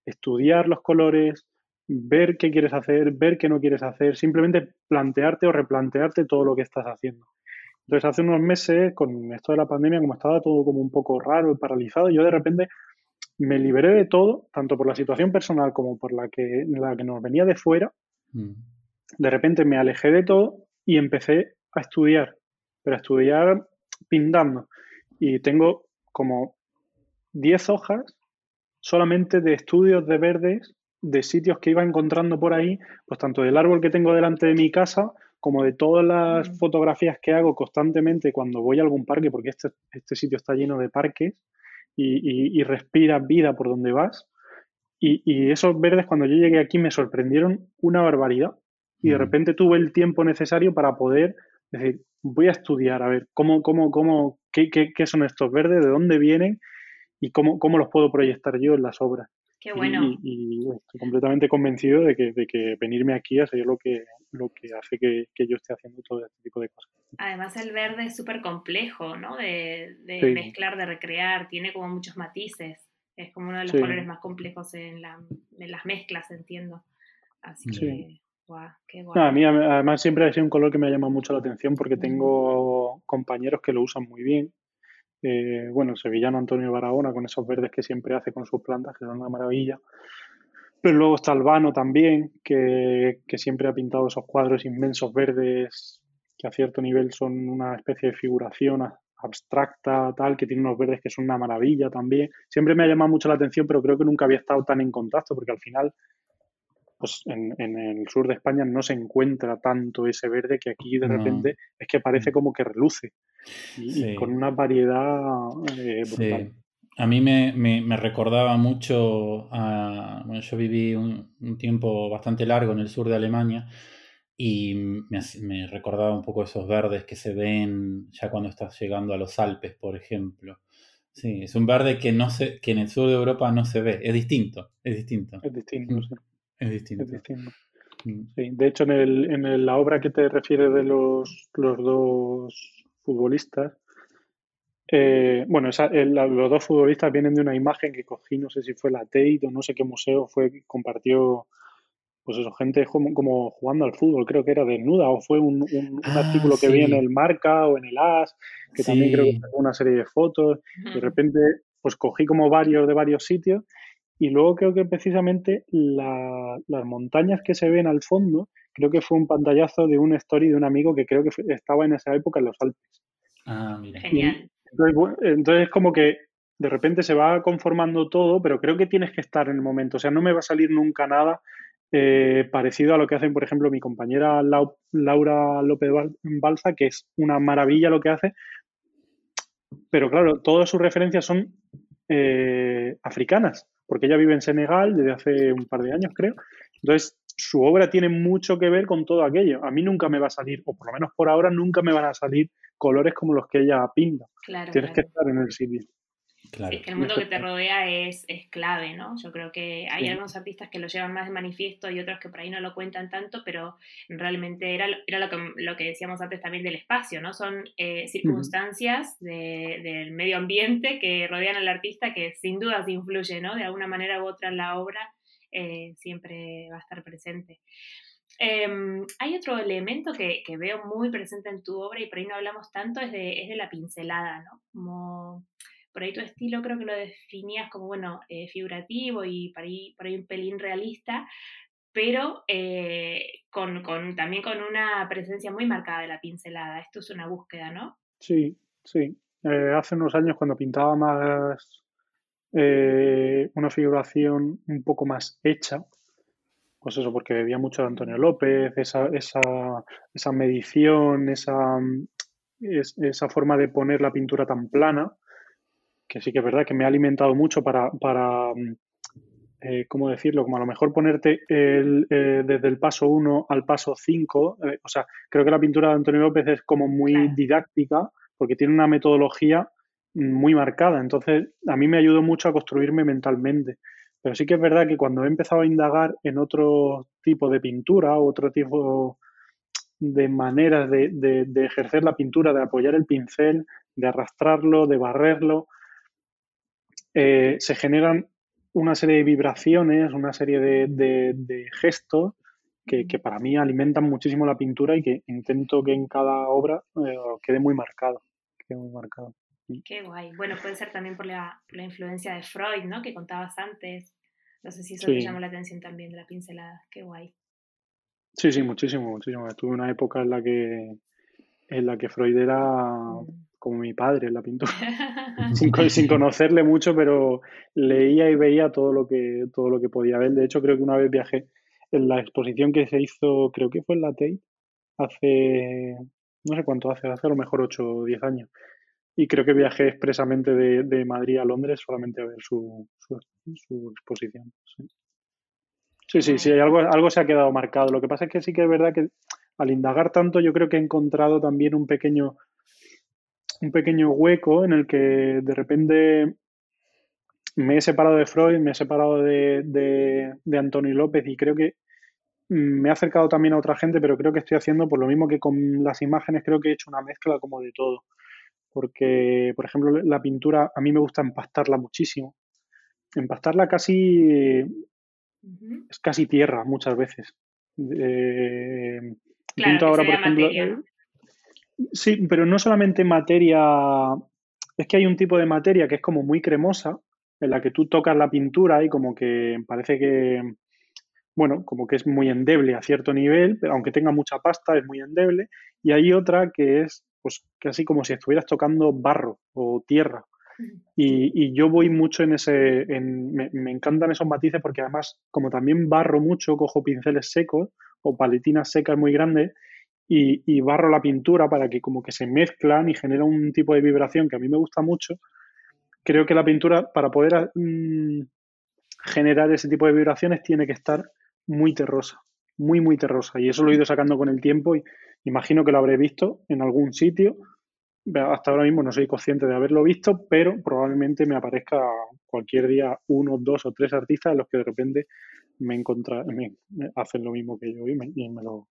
S3: estudiar los colores, ver qué quieres hacer, ver qué no quieres hacer, simplemente plantearte o replantearte todo lo que estás haciendo. Entonces, hace unos meses, con esto de la pandemia, como estaba todo como un poco raro y paralizado, yo de repente me liberé de todo, tanto por la situación personal como por la que, la que nos venía de fuera. Mm. De repente me alejé de todo y empecé a estudiar, pero a estudiar pintando. Y tengo como 10 hojas solamente de estudios de verdes de sitios que iba encontrando por ahí, pues tanto del árbol que tengo delante de mi casa, como de todas las mm. fotografías que hago constantemente cuando voy a algún parque, porque este, este sitio está lleno de parques y, y, respiras vida por donde vas. Y, esos verdes cuando yo llegué aquí me sorprendieron una barbaridad. Y de mm. repente tuve el tiempo necesario para poder decir, voy a estudiar, a ver, cómo, cómo, cómo, qué, qué, qué son estos verdes, de dónde vienen y cómo, cómo los puedo proyectar yo en las obras.
S2: Qué bueno.
S3: Y, estoy completamente convencido de que, de que venirme aquí a ser lo que, lo que hace que, yo esté haciendo todo este tipo de cosas.
S2: Además el verde es súper complejo, ¿no? De, mezclar, de recrear, tiene como muchos matices. Es como uno de los colores más complejos en, la, en, las mezclas, entiendo. Así que, guau, qué guay.
S3: a mí además siempre ha sido un color que me ha llamado mucho la atención porque tengo compañeros que lo usan muy bien eh, bueno, el sevillano Antonio Barahona con esos verdes que siempre hace con sus plantas, que son una maravilla. Pero luego está Albano también, que, siempre ha pintado esos cuadros inmensos verdes que a cierto nivel son una especie de figuración abstracta, tal, que tiene unos verdes que son una maravilla también. Siempre me ha llamado mucho la atención, pero creo que nunca había estado tan en contacto, porque al final, pues en, el sur de España no se encuentra tanto ese verde que aquí de repente es que parece mm. como que reluce y, con una variedad eh, brutal.
S1: A mí me, recordaba mucho, a, bueno, yo viví un, tiempo bastante largo en el sur de Alemania y me, recordaba un poco esos verdes que se ven ya cuando estás llegando a los Alpes, por ejemplo. Sí, es un verde que, no se, que en el sur de Europa no se ve, es distinto, es distinto.
S3: Es distinto, sí.
S1: Es distinto.
S3: Mm. Sí, de hecho, en, el, en la obra que te refieres de los, los dos futbolistas. Eh, bueno, los dos futbolistas vienen de una imagen que cogí, no sé si fue la Tate o no sé qué museo fue, compartió, pues eso, gente como, jugando al fútbol, creo que era desnuda, o fue un, ah, artículo que vi en el Marca o en el As, que también creo que fue una serie de fotos. De repente, pues cogí como varios de varios sitios y luego creo que precisamente las montañas que se ven al fondo, creo que fue un pantallazo de una story de un amigo que creo que estaba en esa época en los Alpes.
S2: Ah, mira. Genial.
S3: Entonces, es como que de repente se va conformando todo, pero creo que tienes que estar en el momento. O sea, no me va a salir nunca nada eh, parecido a lo que hacen, por ejemplo, mi compañera Laura López Balza, que es una maravilla lo que hace. Pero claro, todas sus referencias son eh, africanas porque ella vive en Senegal desde hace un par de años, creo. Entonces, su obra tiene mucho que ver con todo aquello. A mí nunca me va a salir, o por lo menos por ahora, nunca me van a salir colores como los que ella pinta. Tienes que estar en el sitio.
S2: Es que el mundo que te rodea es, es, clave, ¿no? Yo creo que hay algunos artistas que lo llevan más de manifiesto y otros que por ahí no lo cuentan tanto, pero realmente era, era lo, que, lo que decíamos antes también del espacio, ¿no? Son eh, circunstancias del medio ambiente que rodean al artista que sin duda se influye, ¿no? De alguna manera u otra en la obra eh, siempre va a estar presente. Em, hay otro elemento que, que, veo muy presente en tu obra y por ahí no hablamos tanto, es de, es de la pincelada, ¿no? Como por ahí tu estilo creo que lo definías como, bueno, eh, figurativo y por ahí, por ahí un pelín realista, pero eh, con, con, también con una presencia muy marcada de la pincelada. Esto es una búsqueda, ¿no?
S3: Sí, sí. Eh, hace unos años cuando pintaba más una figuración un poco más hecha, pues eso, porque bebía mucho de Antonio López, esa, esa, esa medición, esa, esa forma de poner la pintura tan plana, que sí que es verdad que me ha alimentado mucho para, para eh, ¿cómo decirlo? Como a lo mejor ponerte el, eh, desde el paso 1 al paso 5, eh, o sea, creo que la pintura de Antonio López es como muy didáctica porque tiene una metodología muy marcada, entonces a mí me ayudó mucho a construirme mentalmente. Pero sí que es verdad que cuando he empezado a indagar en otro tipo de pintura, otro tipo de maneras de, de, ejercer la pintura, de apoyar el pincel, de arrastrarlo, de barrerlo, se generan una serie de vibraciones, una serie de, gestos que, para mí alimentan muchísimo la pintura y que intento que en cada obra eh, quede muy marcado. Quede muy marcado.
S2: Qué guay. Bueno, puede ser también por la, influencia de Freud, ¿no? Que contabas antes. No sé si eso te llamó la atención también de la pincelada. Qué guay.
S3: Sí, sí, muchísimo, muchísimo. Estuve una época en la que en la que Freud era mm como mi padre en la pintura, [LAUGHS] sin, conocerle mucho, pero leía y veía todo lo que todo lo que podía ver. De hecho, creo que una vez viajé en la exposición que se hizo, creo que fue en la Tate, hace, no sé cuánto hace, hace a lo mejor 8 o 10 años. Y creo que viajé expresamente de, Madrid a Londres solamente a ver su, su, exposición. Sí. sí, sí, algo, algo se ha quedado marcado. Lo que pasa es que sí que es verdad que al indagar tanto, yo creo que he encontrado también un pequeño un pequeño hueco en el que de repente me he separado de Freud, me he separado de, de, Antonio López y creo que me he acercado también a otra gente, pero creo que estoy haciendo por lo mismo que con las imágenes, creo que he hecho una mezcla como de todo. Porque, por ejemplo, la pintura a mí me gusta empastarla muchísimo. Empastarla casi es casi tierra muchas veces.
S2: Eh, pinto ahora, por ejemplo,
S3: Sí, pero no solamente materia, es que hay un tipo de materia que es como muy cremosa, en la que tú tocas la pintura y como que parece que, bueno, como que es muy endeble a cierto nivel, pero aunque tenga mucha pasta es muy endeble. Y hay otra que es pues casi como si estuvieras tocando barro o tierra. Y, yo voy mucho en ese, en, me, me, encantan esos matices porque además como también barro mucho, cojo pinceles secos o paletinas secas muy grandes y, barro la pintura para que como que se mezclan y genera un tipo de vibración que a mí me gusta mucho. Creo que la pintura, para poder mm, generar ese tipo de vibraciones, tiene que estar muy terrosa, muy, muy terrosa. Y eso lo he ido sacando con el tiempo y imagino que lo habré visto en algún sitio. Hasta ahora mismo no soy consciente de haberlo visto, pero probablemente me aparezca cualquier día uno, dos o tres artistas en los que de repente me, encontra, me, hacen lo mismo que yo y me, y me lo,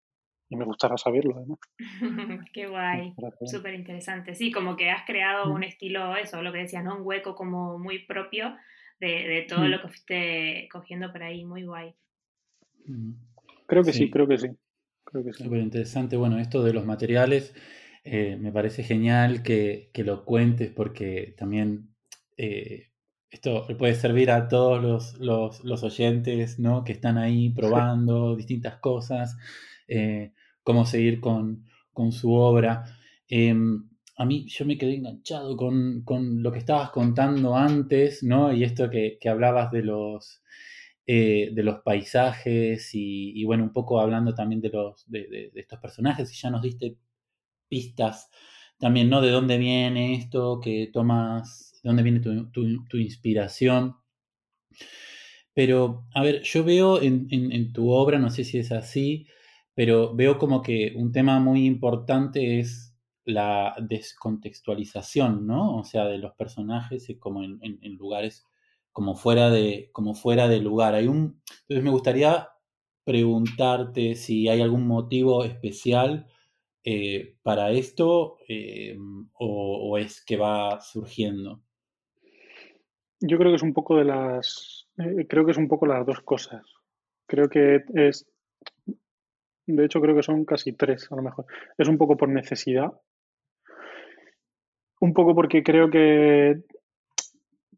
S3: y me gustará saberlo además. [LAUGHS]
S2: Qué guay, súper interesante. Sí, como que has creado un estilo, eso, lo que decías, ¿no? Un hueco como muy propio de, todo lo que fuiste cogiendo por ahí, muy guay.
S3: Creo que sí, creo que sí. Creo que
S1: Súper interesante. Bueno, esto de los materiales eh, me parece genial que, lo cuentes porque también eh, esto puede servir a todos los, oyentes ¿no? que están ahí [LAUGHS] probando distintas cosas. Eh, cómo seguir con, su obra. Em, a mí yo me quedé enganchado con, lo que estabas contando antes, ¿no? Y esto que, hablabas de los, eh, de los paisajes y, bueno, un poco hablando también de, los, de, estos personajes y ya nos diste pistas también, ¿no? De dónde viene esto, que tomas, de dónde viene tu, inspiración. Pero, a ver, yo veo en, tu obra, no sé si es así, pero veo como que un tema muy importante es la descontextualización, ¿no? O sea, de los personajes como en, lugares como fuera de como fuera de lugar. Hay un, entonces me gustaría preguntarte si hay algún motivo especial eh, para esto eh, o, es que va surgiendo.
S3: Yo creo que es un poco de las, eh, creo que es un poco las dos cosas. Creo que es de hecho, creo que son casi tres, a lo mejor. Es un poco por necesidad. Un poco porque creo que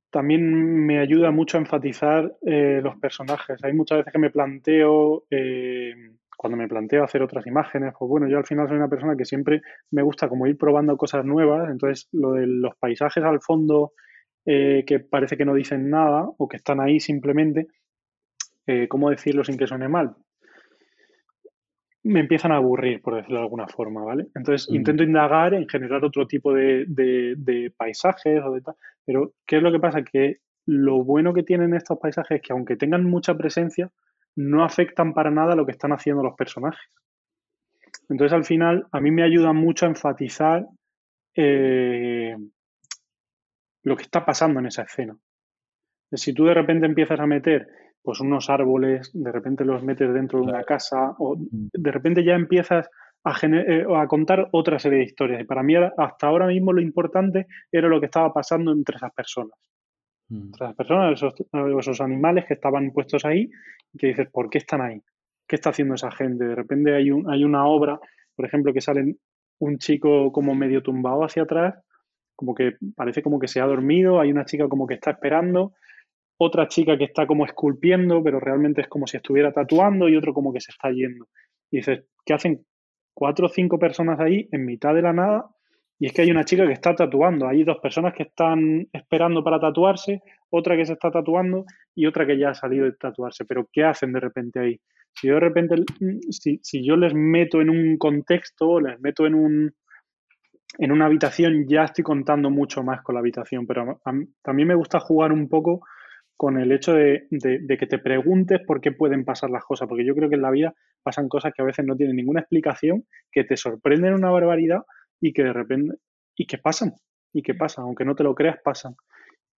S3: también me ayuda mucho a enfatizar eh, los personajes. Hay muchas veces que me planteo eh, cuando me planteo hacer otras imágenes, pues bueno, yo al final soy una persona que siempre me gusta como ir probando cosas nuevas, entonces lo de los paisajes al fondo eh, que parece que no dicen nada o que están ahí simplemente, ¿cómo decirlo sin que suene mal? Me empiezan a aburrir, por decirlo de alguna forma, ¿vale? Entonces intento indagar en generar otro tipo de, de paisajes o de tal, pero ¿qué es lo que pasa? Que lo bueno que tienen estos paisajes es que aunque tengan mucha presencia, no afectan para nada lo que están haciendo los personajes. Entonces, al final, a mí me ayuda mucho a enfatizar eh, lo que está pasando en esa escena. Si tú de repente empiezas a meter pues unos árboles, de repente los metes dentro de una casa, o de repente ya empiezas a, eh, a, contar otra serie de historias. Y para mí, hasta ahora mismo, lo importante era lo que estaba pasando entre esas personas. Entre las personas, esos, esos animales que estaban puestos ahí, que dices, ¿por qué están ahí? ¿Qué está haciendo esa gente? De repente hay, un, hay una obra, por ejemplo, que sale un chico como medio tumbado hacia atrás, como que parece como que se ha dormido, hay una chica como que está esperando, otra chica que está como esculpiendo, pero realmente es como si estuviera tatuando y otro como que se está yendo. Y dices, ¿qué hacen cuatro o cinco personas ahí en mitad de la nada? Y es que hay una chica que está tatuando, hay dos personas que están esperando para tatuarse, otra que se está tatuando y otra que ya ha salido de tatuarse. Pero ¿qué hacen de repente ahí? Si yo de repente, si, si yo les meto en un contexto, les meto en un, en una habitación ya estoy contando mucho más con la habitación, pero también me gusta jugar un poco con el hecho de, que te preguntes por qué pueden pasar las cosas, porque yo creo que en la vida pasan cosas que a veces no tienen ninguna explicación, que te sorprenden una barbaridad y que de repente, y que pasan, y que pasan, aunque no te lo creas, pasan.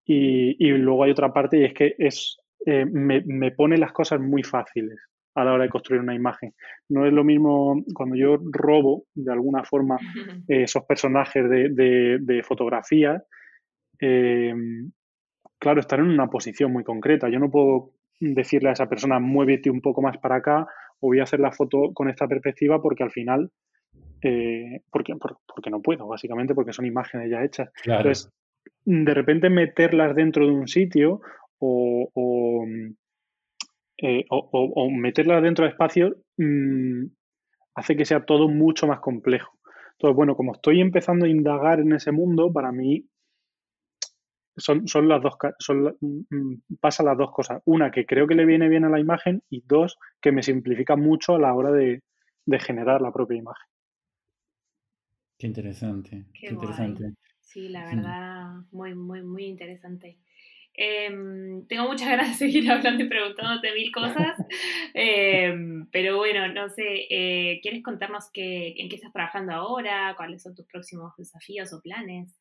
S3: Y, luego hay otra parte y es que es, eh, me, me pone las cosas muy fáciles a la hora de construir una imagen. No es lo mismo cuando yo robo de alguna forma eh, [LAUGHS] esos personajes de, de, fotografía. Eh, claro, están en una posición muy concreta. Yo no puedo decirle a esa persona, muévete un poco más para acá o voy a hacer la foto con esta perspectiva porque al final, eh, porque, porque no puedo, básicamente porque son imágenes ya hechas. Entonces, de repente meterlas dentro de un sitio o eh, o, meterla dentro de espacio mm, hace que sea todo mucho más complejo. Entonces, bueno, como estoy empezando a indagar en ese mundo, para mí son, son las dos son, mm, pasa las dos cosas. Una, que creo que le viene bien a la imagen y dos, que me simplifica mucho a la hora de, generar la propia imagen.
S1: Qué interesante. Qué, interesante.
S2: Sí, la verdad, muy, muy, muy interesante. Em, tengo muchas [LAUGHS] ganas de seguir hablando y preguntándote mil cosas, [LAUGHS] em, pero bueno, no sé, eh, ¿quieres contarnos qué, en qué estás trabajando ahora? ¿Cuáles son tus próximos desafíos o planes?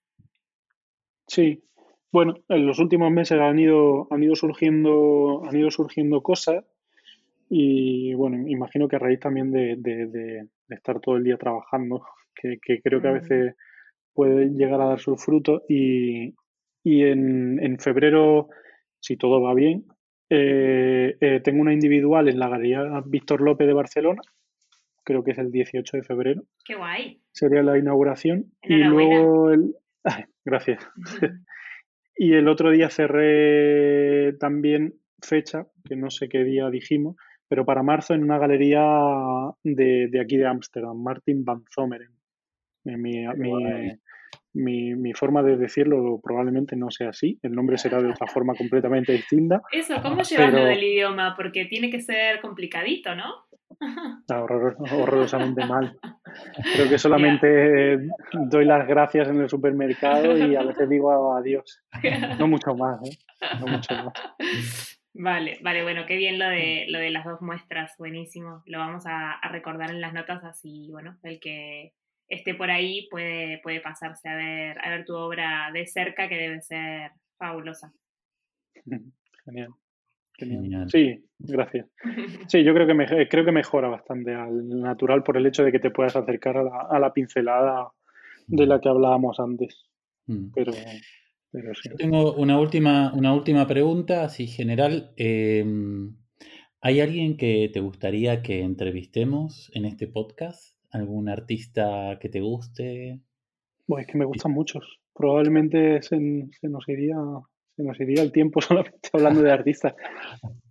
S3: Sí, bueno, en los últimos meses han ido, han ido surgiendo, han ido surgiendo cosas y bueno, imagino que a raíz también de, estar todo el día trabajando, que, que creo que a veces puede llegar a dar sus frutos y, y en, febrero, si todo va bien, eh, eh, tengo una individual en la Galería Víctor López de Barcelona, creo que es el 18 de febrero.
S2: ¡Qué guay!
S3: Sería la inauguración. Y luego, el... [LAUGHS] gracias. Y el otro día cerré también fecha, que no sé qué día dijimos, pero para marzo en una galería de, aquí de Ámsterdam, Martin van Zomeren. Mi, mi, forma de decirlo probablemente no sea así, el nombre será de otra forma completamente distinta.
S2: Eso, ¿cómo llevas lo del idioma? Porque tiene que ser complicadito, ¿no? [LAUGHS]
S3: horrorosamente mal. Creo que solamente doy las gracias en el supermercado y a veces digo adiós. No mucho más, ¿eh? No mucho más.
S2: Vale, vale, bueno, qué bien lo de, lo de las dos muestras, buenísimo. Lo vamos a, a recordar en las notas así, bueno, el que esté por ahí, puede, puede pasarse a ver, a ver tu obra de cerca, que debe ser fabulosa. [LAUGHS]
S3: Genial. Genial. Sí, gracias. [LAUGHS] Sí, yo creo que, me, creo que mejora bastante al natural por el hecho de que te puedas acercar a la, pincelada de la que hablábamos antes. Mm. Pero, pero sí.
S1: Tengo una última, una última pregunta, así general. Em, ¿Hay alguien que te gustaría que entrevistemos en este podcast? ¿Algún artista que te guste?
S3: Pues es que me gustan muchos. Probablemente se, nos iría, se nos iría el tiempo [LAUGHS] solamente hablando de artistas.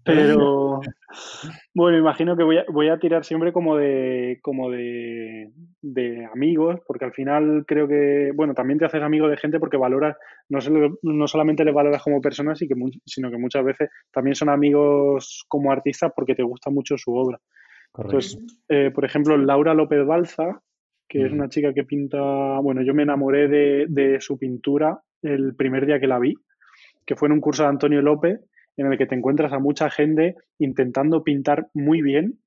S3: Pero bueno, imagino que voy a, voy a tirar siempre como de como de, amigos, porque al final creo que, bueno, también te haces amigo de gente porque valoras, no, no solamente les valoras como personas, sino que muchas veces también son amigos como artistas porque te gusta mucho su obra. Entonces, eh, por ejemplo, Laura López Balza, que es una chica que pinta, bueno, yo me enamoré de, de su pintura el primer día que la vi, que fue en un curso de Antonio López en el que te encuentras a mucha gente intentando pintar muy bien,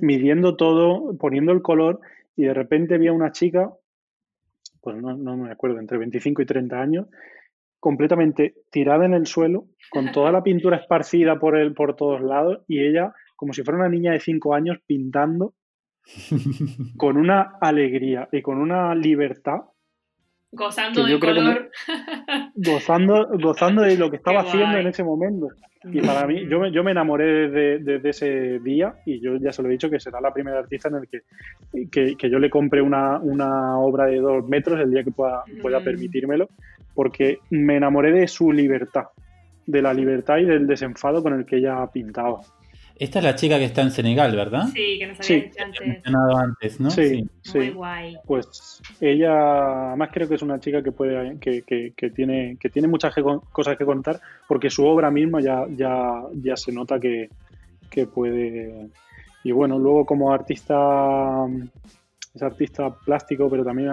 S3: midiendo todo, poniendo el color, y de repente vi a una chica, pues no, me acuerdo, entre 25 y 30 años, completamente tirada en el suelo, con toda la pintura [LAUGHS] esparcida por, el, por todos lados, y ella, como si fuera una niña de 5 años, pintando [LAUGHS] con una alegría y con una libertad
S2: Gozando del color. [LAUGHS]
S3: gozando, gozando de lo que estaba haciendo en ese momento. Y para mí, yo me, yo me enamoré de, ese día y yo ya se lo he dicho que será la primera artista en el que, que, yo le compre una, una, obra de dos metros el día que pueda, pueda mm. permitírmelo, porque me enamoré de su libertad, de la libertad y del desenfado con el que ella pintaba.
S1: Esta es la chica que está en Senegal, ¿verdad?
S2: Sí, que nos había dicho antes.
S1: antes, ¿no?
S3: Sí, sí. Muy guay. Pues ella, además creo que es una chica que puede, que, que, que tiene, que tiene muchas cosas que contar, porque su obra misma ya, ya, ya se nota que, puede. Y bueno, luego como artista, es artista plástico, pero también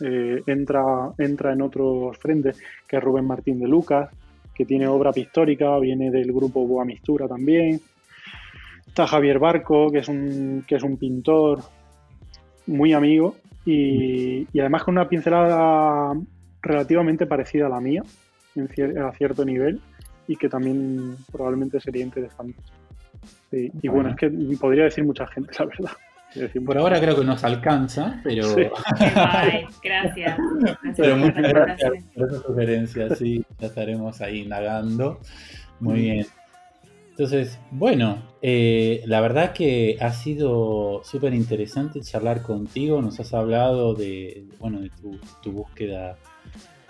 S3: eh, entra, entra en otros frentes, que es Rubén Martín de Lucas, que tiene obra pictórica, viene del grupo Boa Mistura también. Está Javier Barco, que es un, que es un pintor muy amigo y, además con una pincelada relativamente parecida a la mía, a cierto nivel, y que también probablemente sería interesante. y bueno, es que podría decir mucha gente, la verdad.
S1: Por ahora creo que nos alcanza, pero.
S2: gracias.
S1: Pero muchas gracias por esa sugerencia, sí, ya estaremos ahí indagando. Muy bien. Entonces, bueno, eh, la verdad que ha sido súper interesante charlar contigo. Nos has hablado de, bueno, de tu, búsqueda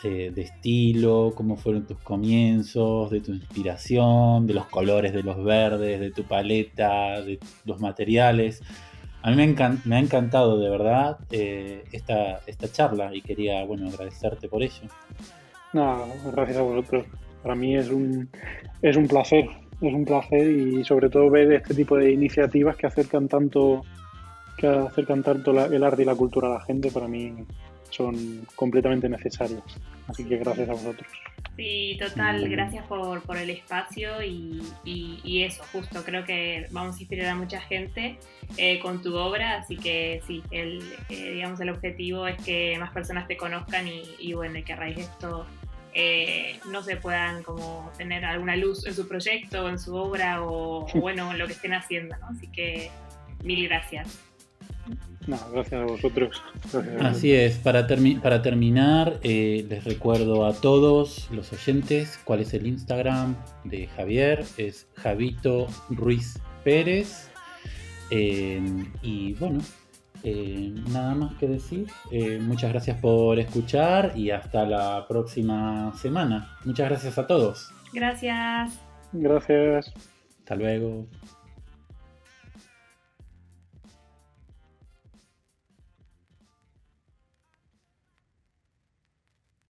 S1: de, estilo, cómo fueron tus comienzos, de tu inspiración, de los colores de los verdes, de tu paleta, de los materiales. A mí me, ha encantado de verdad eh, esta, esta charla y quería, bueno, agradecerte por ello.
S3: No, gracias a vosotros. Para mí es un, es un placer es un placer y sobre todo ver este tipo de iniciativas que acercan tanto que acercan tanto el arte y la cultura a la gente para mí son completamente necesarias. Así que gracias a vosotros.
S2: Sí total gracias por, por el espacio y, y, eso justo creo que vamos a inspirar a mucha gente eh, con tu obra así que sí el eh, digamos el objetivo es que más personas te conozcan y, y bueno y que a raíz de esto eh, no se puedan como tener alguna luz en su proyecto, en su obra o, bueno, en lo que estén haciendo, ¿no? Así que mil gracias.
S3: No, gracias a vosotros.
S1: Así es, para, para terminar, eh, les recuerdo a todos los oyentes cuál es el Instagram de Javier, es Javito Ruiz Pérez. Eh, y bueno, eh, nada más que decir. Eh, muchas gracias por escuchar y hasta la próxima semana. Muchas gracias a todos.
S2: Gracias.
S3: Gracias.
S1: Hasta luego.